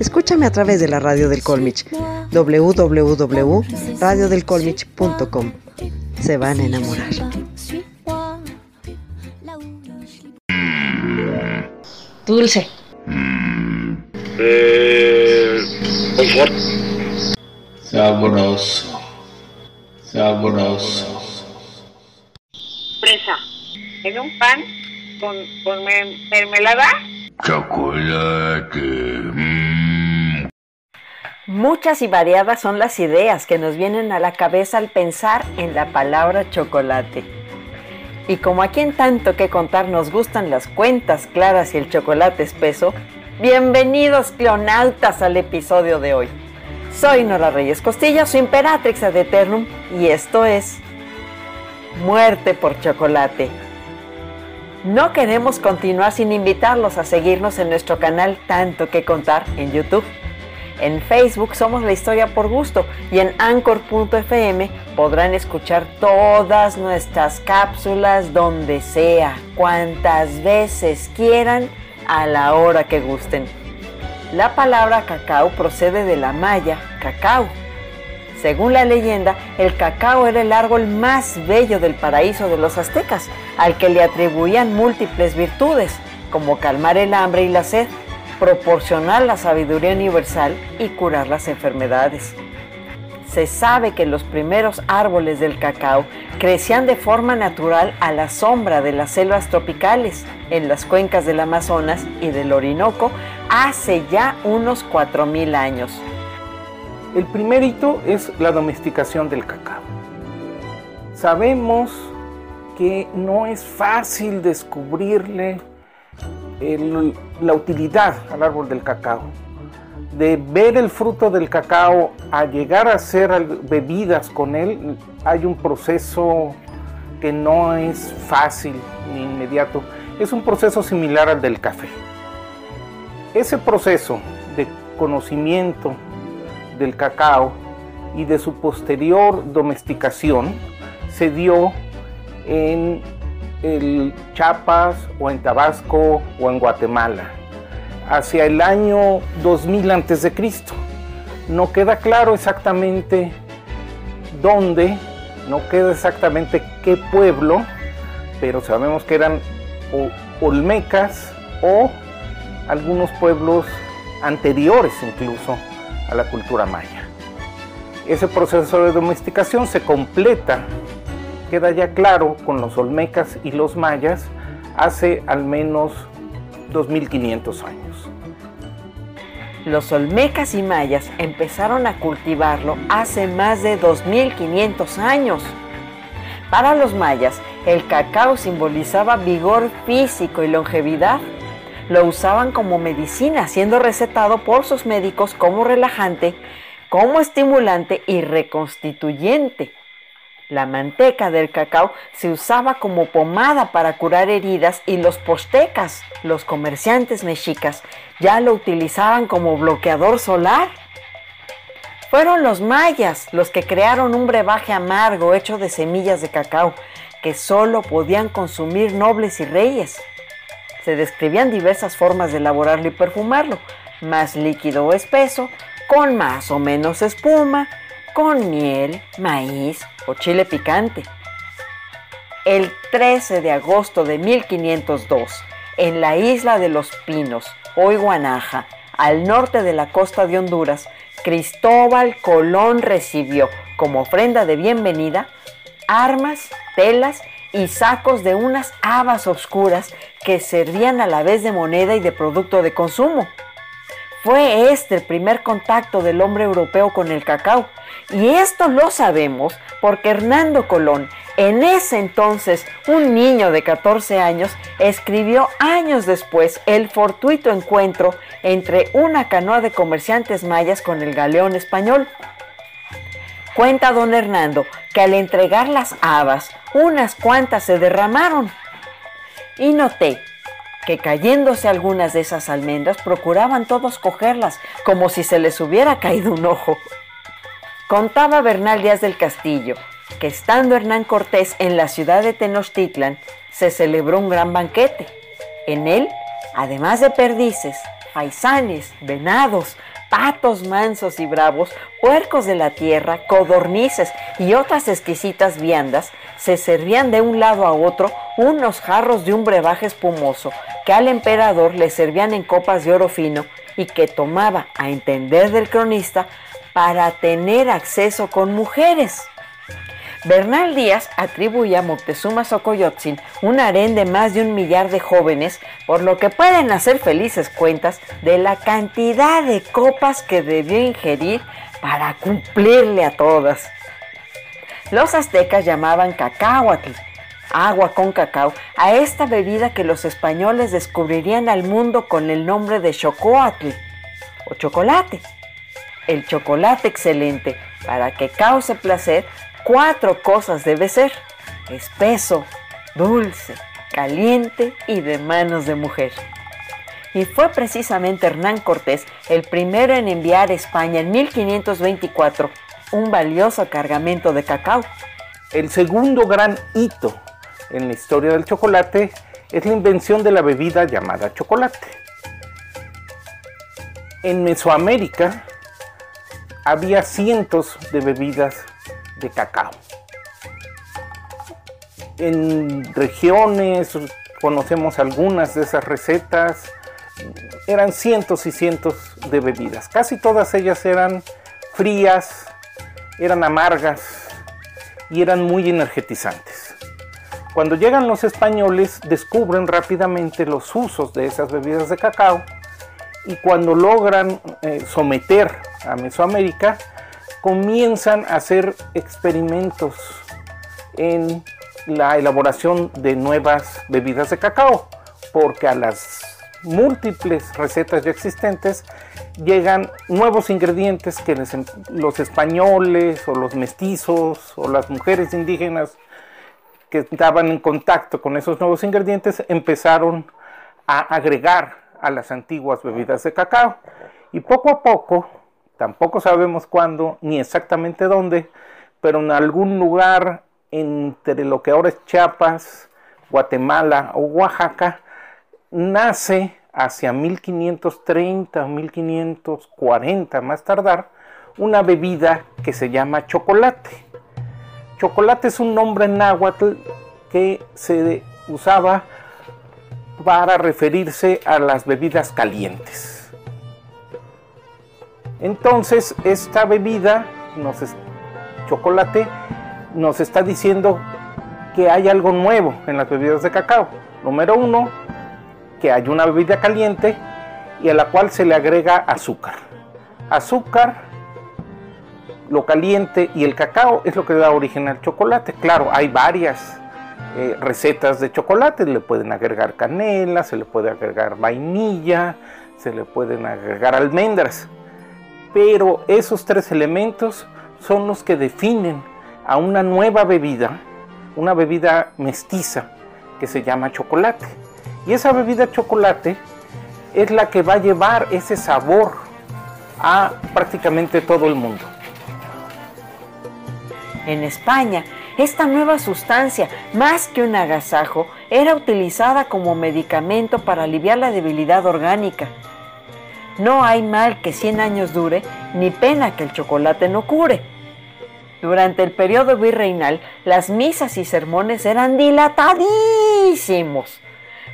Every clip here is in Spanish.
Escúchame a través de la radio del Colmich, www.radiodelcolmich.com. Se van a enamorar. Dulce. Eh, Sabroso. Sabroso. Fresa. En un pan con, con mermelada. Chocolate. Muchas y variadas son las ideas que nos vienen a la cabeza al pensar en la palabra chocolate. Y como aquí en tanto que contar nos gustan las cuentas claras y el chocolate espeso, bienvenidos clonautas al episodio de hoy. Soy Nora Reyes Costilla, su Imperatrix ad Eternum, y esto es Muerte por Chocolate. No queremos continuar sin invitarlos a seguirnos en nuestro canal Tanto que Contar en YouTube. En Facebook somos La Historia por Gusto y en anchor.fm podrán escuchar todas nuestras cápsulas donde sea, cuantas veces quieran, a la hora que gusten. La palabra cacao procede de la maya cacao. Según la leyenda, el cacao era el árbol más bello del paraíso de los aztecas, al que le atribuían múltiples virtudes, como calmar el hambre y la sed, proporcionar la sabiduría universal y curar las enfermedades. Se sabe que los primeros árboles del cacao crecían de forma natural a la sombra de las selvas tropicales, en las cuencas del Amazonas y del Orinoco, hace ya unos 4.000 años. El primer hito es la domesticación del cacao. Sabemos que no es fácil descubrirle la utilidad al árbol del cacao. De ver el fruto del cacao a llegar a hacer bebidas con él, hay un proceso que no es fácil ni inmediato. Es un proceso similar al del café. Ese proceso de conocimiento del cacao y de su posterior domesticación se dio en el Chiapas o en Tabasco o en Guatemala hacia el año 2000 antes de Cristo. No queda claro exactamente dónde, no queda exactamente qué pueblo, pero sabemos que eran olmecas o algunos pueblos anteriores incluso a la cultura maya. Ese proceso de domesticación se completa, queda ya claro con los olmecas y los mayas hace al menos 2500 años. Los olmecas y mayas empezaron a cultivarlo hace más de 2500 años. Para los mayas, el cacao simbolizaba vigor físico y longevidad lo usaban como medicina, siendo recetado por sus médicos como relajante, como estimulante y reconstituyente. La manteca del cacao se usaba como pomada para curar heridas y los postecas, los comerciantes mexicas, ya lo utilizaban como bloqueador solar. Fueron los mayas los que crearon un brebaje amargo hecho de semillas de cacao que solo podían consumir nobles y reyes se describían diversas formas de elaborarlo y perfumarlo, más líquido o espeso, con más o menos espuma, con miel, maíz o chile picante. El 13 de agosto de 1502, en la isla de los Pinos, hoy Guanaja, al norte de la costa de Honduras, Cristóbal Colón recibió como ofrenda de bienvenida armas, telas y sacos de unas habas oscuras que servían a la vez de moneda y de producto de consumo. Fue este el primer contacto del hombre europeo con el cacao. Y esto lo sabemos porque Hernando Colón, en ese entonces un niño de 14 años, escribió años después el fortuito encuentro entre una canoa de comerciantes mayas con el galeón español. Cuenta don Hernando que al entregar las habas, unas cuantas se derramaron. Y noté que cayéndose algunas de esas almendras procuraban todos cogerlas como si se les hubiera caído un ojo. Contaba Bernal Díaz del Castillo que estando Hernán Cortés en la ciudad de Tenochtitlan, se celebró un gran banquete. En él, además de perdices, faisanes, venados, patos mansos y bravos, puercos de la tierra, codornices y otras exquisitas viandas, se servían de un lado a otro unos jarros de un brebaje espumoso que al emperador le servían en copas de oro fino y que tomaba, a entender del cronista, para tener acceso con mujeres. Bernal Díaz atribuye a Moctezuma Xocoyotzin un harén de más de un millar de jóvenes, por lo que pueden hacer felices cuentas de la cantidad de copas que debió ingerir para cumplirle a todas. Los aztecas llamaban cacahuatl, agua con cacao, a esta bebida que los españoles descubrirían al mundo con el nombre de chocoatl o chocolate. El chocolate excelente, para que cause placer, cuatro cosas debe ser. Espeso, dulce, caliente y de manos de mujer. Y fue precisamente Hernán Cortés el primero en enviar a España en 1524 un valioso cargamento de cacao. El segundo gran hito en la historia del chocolate es la invención de la bebida llamada chocolate. En Mesoamérica había cientos de bebidas de cacao. En regiones conocemos algunas de esas recetas. Eran cientos y cientos de bebidas. Casi todas ellas eran frías, eran amargas y eran muy energetizantes. Cuando llegan los españoles descubren rápidamente los usos de esas bebidas de cacao y cuando logran eh, someter a Mesoamérica, comienzan a hacer experimentos en la elaboración de nuevas bebidas de cacao, porque a las múltiples recetas ya existentes llegan nuevos ingredientes que los españoles o los mestizos o las mujeres indígenas que estaban en contacto con esos nuevos ingredientes empezaron a agregar a las antiguas bebidas de cacao. Y poco a poco Tampoco sabemos cuándo ni exactamente dónde, pero en algún lugar entre lo que ahora es Chiapas, Guatemala o Oaxaca, nace hacia 1530 o 1540 más tardar una bebida que se llama chocolate. Chocolate es un nombre náhuatl que se usaba para referirse a las bebidas calientes. Entonces, esta bebida, chocolate, nos está diciendo que hay algo nuevo en las bebidas de cacao. Número uno, que hay una bebida caliente y a la cual se le agrega azúcar. Azúcar, lo caliente y el cacao es lo que da origen al chocolate. Claro, hay varias eh, recetas de chocolate, le pueden agregar canela, se le puede agregar vainilla, se le pueden agregar almendras pero esos tres elementos son los que definen a una nueva bebida, una bebida mestiza que se llama chocolate. Y esa bebida chocolate es la que va a llevar ese sabor a prácticamente todo el mundo. En España, esta nueva sustancia, más que un agasajo, era utilizada como medicamento para aliviar la debilidad orgánica no hay mal que 100 años dure, ni pena que el chocolate no cure. Durante el periodo virreinal, las misas y sermones eran dilatadísimos.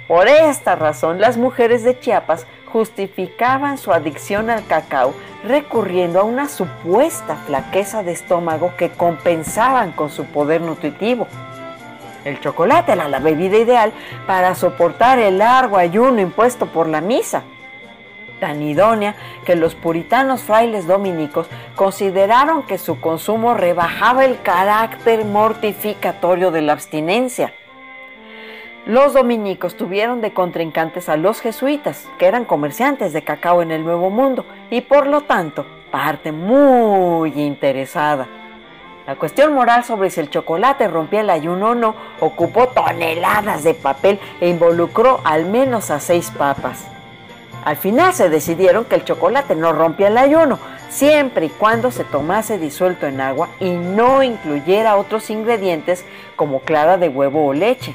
Por esta razón, las mujeres de Chiapas justificaban su adicción al cacao recurriendo a una supuesta flaqueza de estómago que compensaban con su poder nutritivo. El chocolate era la bebida ideal para soportar el largo ayuno impuesto por la misa tan idónea que los puritanos frailes dominicos consideraron que su consumo rebajaba el carácter mortificatorio de la abstinencia. Los dominicos tuvieron de contrincantes a los jesuitas, que eran comerciantes de cacao en el Nuevo Mundo y por lo tanto parte muy interesada. La cuestión moral sobre si el chocolate rompía el ayuno o no ocupó toneladas de papel e involucró al menos a seis papas. Al final se decidieron que el chocolate no rompía el ayuno, siempre y cuando se tomase disuelto en agua y no incluyera otros ingredientes como clara de huevo o leche.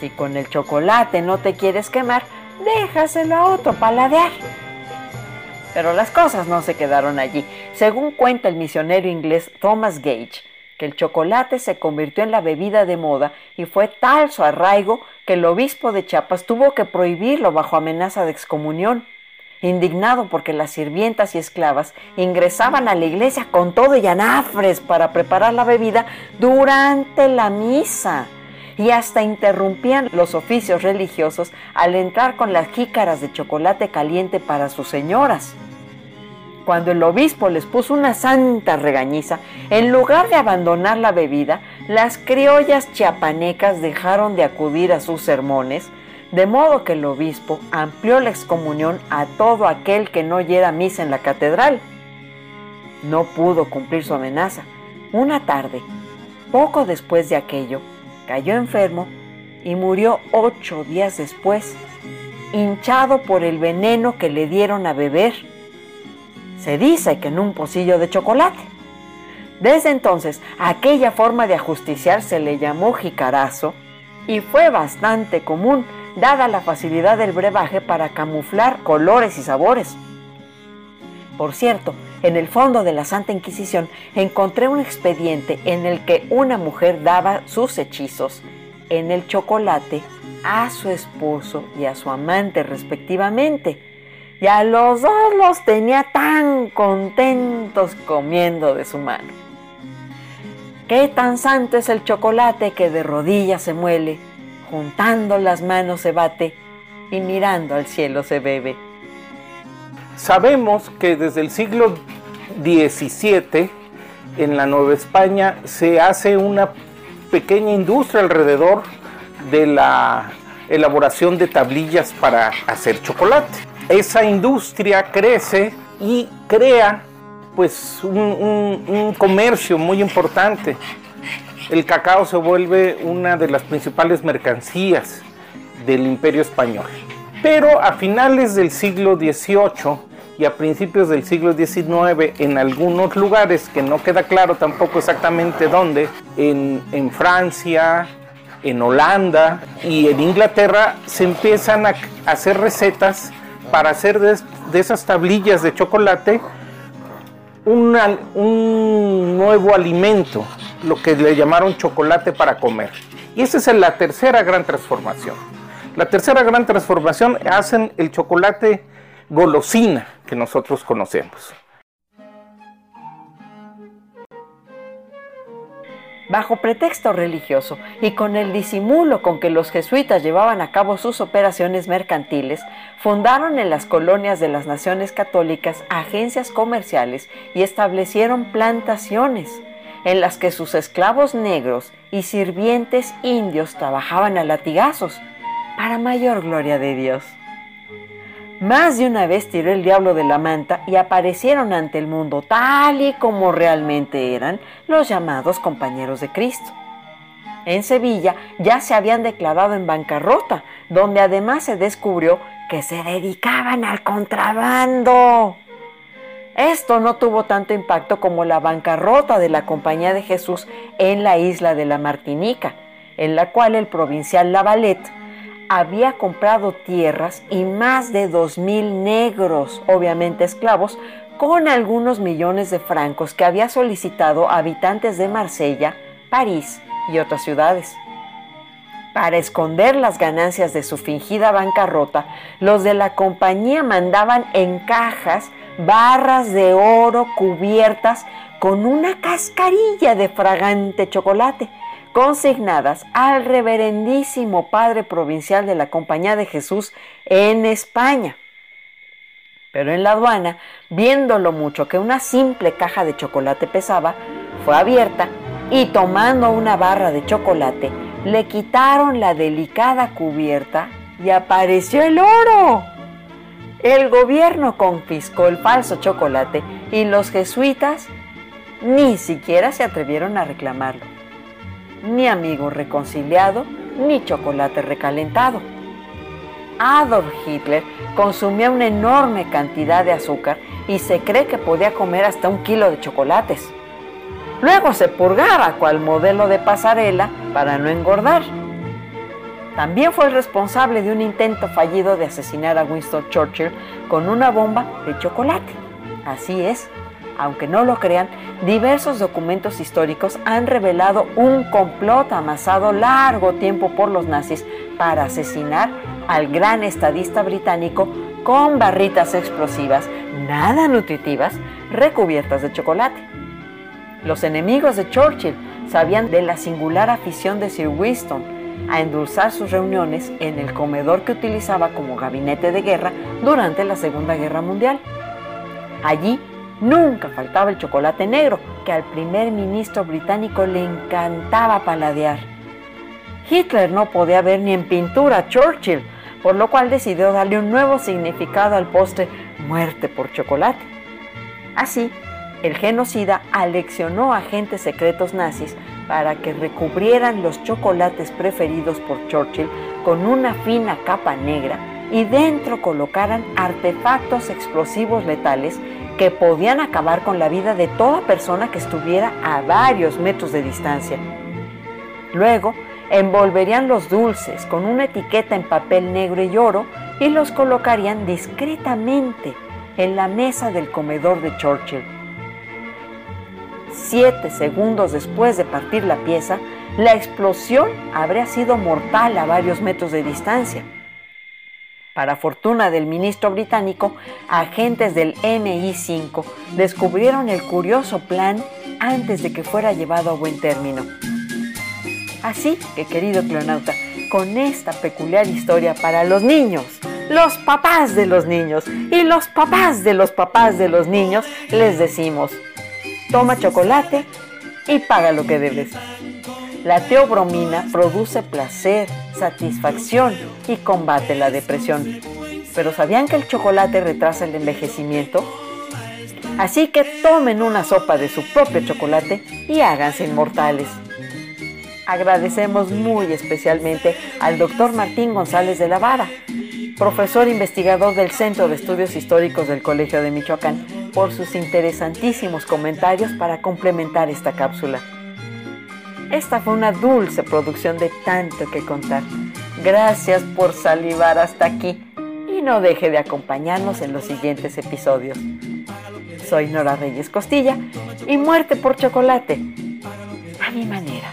Si con el chocolate no te quieres quemar, déjaselo a otro paladear. Pero las cosas no se quedaron allí. Según cuenta el misionero inglés Thomas Gage, que el chocolate se convirtió en la bebida de moda y fue tal su arraigo que el obispo de Chiapas tuvo que prohibirlo bajo amenaza de excomunión. Indignado porque las sirvientas y esclavas ingresaban a la iglesia con todo y anafres para preparar la bebida durante la misa y hasta interrumpían los oficios religiosos al entrar con las jícaras de chocolate caliente para sus señoras. Cuando el obispo les puso una santa regañiza, en lugar de abandonar la bebida, las criollas chiapanecas dejaron de acudir a sus sermones, de modo que el obispo amplió la excomunión a todo aquel que no oyera misa en la catedral. No pudo cumplir su amenaza. Una tarde, poco después de aquello, cayó enfermo y murió ocho días después, hinchado por el veneno que le dieron a beber. Se dice que en un pocillo de chocolate. Desde entonces, aquella forma de ajusticiar se le llamó jicarazo y fue bastante común, dada la facilidad del brebaje para camuflar colores y sabores. Por cierto, en el fondo de la Santa Inquisición encontré un expediente en el que una mujer daba sus hechizos en el chocolate a su esposo y a su amante respectivamente. Y a los dos los tenía tan contentos comiendo de su mano. Qué tan santo es el chocolate que de rodillas se muele, juntando las manos se bate y mirando al cielo se bebe. Sabemos que desde el siglo XVII en la Nueva España se hace una pequeña industria alrededor de la elaboración de tablillas para hacer chocolate. Esa industria crece y crea pues un, un- un comercio muy importante. El cacao se vuelve una de las principales mercancías del imperio español. Pero a finales del siglo XVIII y a principios del siglo XIX, en algunos lugares, que no queda claro tampoco exactamente dónde, en, Francia, en Holanda y en Inglaterra, se empiezan a hacer recetas para hacer de, esas tablillas de chocolate un nuevo alimento, lo que le llamaron chocolate para comer. Y esa es la tercera gran transformación. La tercera gran transformación hacen el chocolate golosina que nosotros conocemos. Bajo pretexto religioso y con el disimulo con que los jesuitas llevaban a cabo sus operaciones mercantiles, fundaron en las colonias de las naciones católicas agencias comerciales y establecieron plantaciones en las que sus esclavos negros y sirvientes indios trabajaban a latigazos, para mayor gloria de Dios. Más de una vez tiró el diablo de la manta y aparecieron ante el mundo tal y como realmente eran los llamados compañeros de Cristo. En Sevilla ya se habían declarado en bancarrota, donde además se descubrió que se dedicaban al contrabando. Esto no tuvo tanto impacto como la bancarrota de la Compañía de Jesús en la isla de la Martinica, en la cual el provincial Lavalette había comprado tierras y más de dos mil negros, obviamente esclavos, con algunos millones de francos que había solicitado habitantes de Marsella, París y otras ciudades. Para esconder las ganancias de su fingida bancarrota, los de la compañía mandaban en cajas barras de oro cubiertas con una cascarilla de fragante chocolate consignadas al reverendísimo padre provincial de la Compañía de Jesús en España. Pero en la aduana, viendo lo mucho que una simple caja de chocolate pesaba, fue abierta y tomando una barra de chocolate, le quitaron la delicada cubierta y apareció el oro. El gobierno confiscó el falso chocolate y los jesuitas ni siquiera se atrevieron a reclamarlo. Ni amigo reconciliado, ni chocolate recalentado. Adolf Hitler consumía una enorme cantidad de azúcar y se cree que podía comer hasta un kilo de chocolates. Luego se purgaba cual modelo de pasarela para no engordar. También fue el responsable de un intento fallido de asesinar a Winston Churchill con una bomba de chocolate. Así es, aunque no lo crean, diversos documentos históricos han revelado un complot amasado largo tiempo por los nazis para asesinar al gran estadista británico con barritas explosivas, nada nutritivas, recubiertas de chocolate. Los enemigos de Churchill sabían de la singular afición de Sir Winston a endulzar sus reuniones en el comedor que utilizaba como gabinete de guerra durante la Segunda Guerra Mundial. Allí nunca faltaba el chocolate negro, que al primer ministro británico le encantaba paladear. Hitler no podía ver ni en pintura a Churchill, por lo cual decidió darle un nuevo significado al postre muerte por chocolate. Así, el genocida aleccionó a agentes secretos nazis para que recubrieran los chocolates preferidos por Churchill con una fina capa negra y dentro colocaran artefactos explosivos letales que podían acabar con la vida de toda persona que estuviera a varios metros de distancia. Luego, envolverían los dulces con una etiqueta en papel negro y oro y los colocarían discretamente en la mesa del comedor de Churchill. Siete segundos después de partir la pieza, la explosión habría sido mortal a varios metros de distancia. Para fortuna del ministro británico, agentes del MI5 descubrieron el curioso plan antes de que fuera llevado a buen término. Así que, querido clonauta, con esta peculiar historia para los niños, los papás de los niños y los papás de los papás de los niños, les decimos, toma chocolate y paga lo que debes. La teobromina produce placer, satisfacción y combate la depresión. Pero ¿sabían que el chocolate retrasa el envejecimiento? Así que tomen una sopa de su propio chocolate y háganse inmortales. Agradecemos muy especialmente al doctor Martín González de la Vara, profesor investigador del Centro de Estudios Históricos del Colegio de Michoacán, por sus interesantísimos comentarios para complementar esta cápsula. Esta fue una dulce producción de tanto que contar. Gracias por salivar hasta aquí y no deje de acompañarnos en los siguientes episodios. Soy Nora Reyes Costilla y muerte por chocolate, a mi manera.